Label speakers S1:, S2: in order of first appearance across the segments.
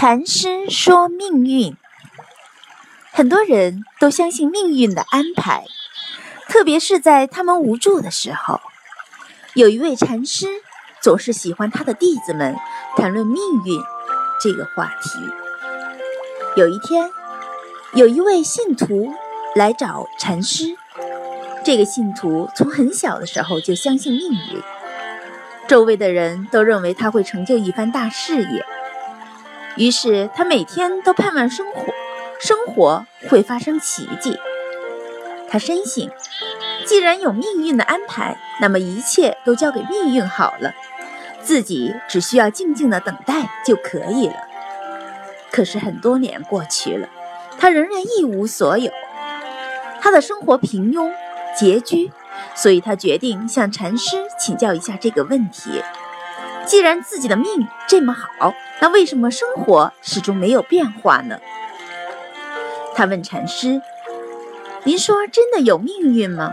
S1: 禅师说：“命运，很多人都相信命运的安排，特别是在他们无助的时候。有一位禅师总是喜欢他的弟子们谈论命运这个话题。有一天，有一位信徒来找禅师，这个信徒从很小的时候就相信命运，周围的人都认为他会成就一番大事业。”于是他每天都盼望生活，生活会发生奇迹。他深信，既然有命运的安排，那么一切都交给命运好了，自己只需要静静的等待就可以了。可是很多年过去了，他仍然一无所有，他的生活平庸拮据，所以他决定向禅师请教一下这个问题。既然自己的命这么好，那为什么生活始终没有变化呢？他问禅师：“您说真的有命运吗？”“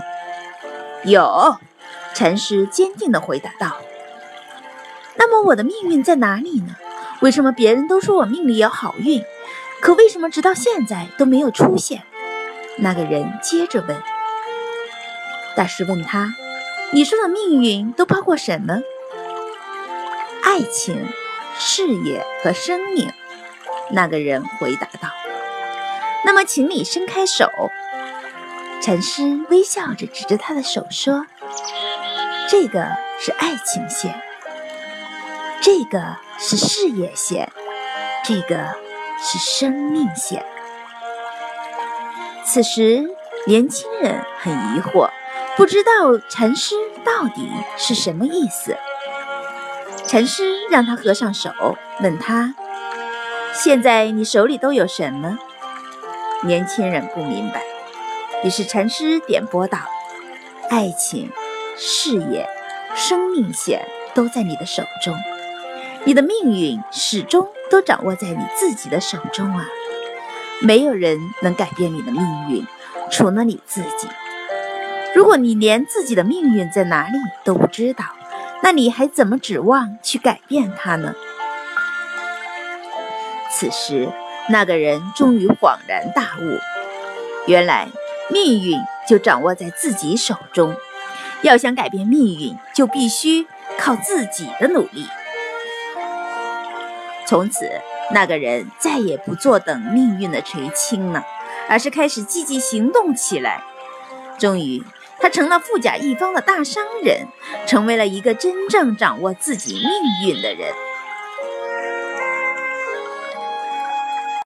S2: 有。”
S1: 禅师坚定地回答道。“那么我的命运在哪里呢？为什么别人都说我命里有好运，可为什么直到现在都没有出现？”那个人接着问。大师问他：“你说的命运都包括什么？”爱情、事业和生命，那个人回答道：“那么，请你伸开手。”禅师微笑着指着他的手说：“这个是爱情线，这个是事业线，这个是生命线。”此时，年轻人很疑惑，不知道禅师到底是什么意思。禅师让他合上手，问他：“现在你手里都有什么？”年轻人不明白。于是禅师点拨道：“爱情、事业、生命线都在你的手中，你的命运始终都掌握在你自己的手中啊！没有人能改变你的命运，除了你自己。如果你连自己的命运在哪里都不知道，”那你还怎么指望去改变他呢？此时，那个人终于恍然大悟，原来命运就掌握在自己手中，要想改变命运，就必须靠自己的努力。从此，那个人再也不坐等命运的垂青了，而是开始积极行动起来。终于。他成了富甲一方的大商人，成为了一个真正掌握自己命运的人。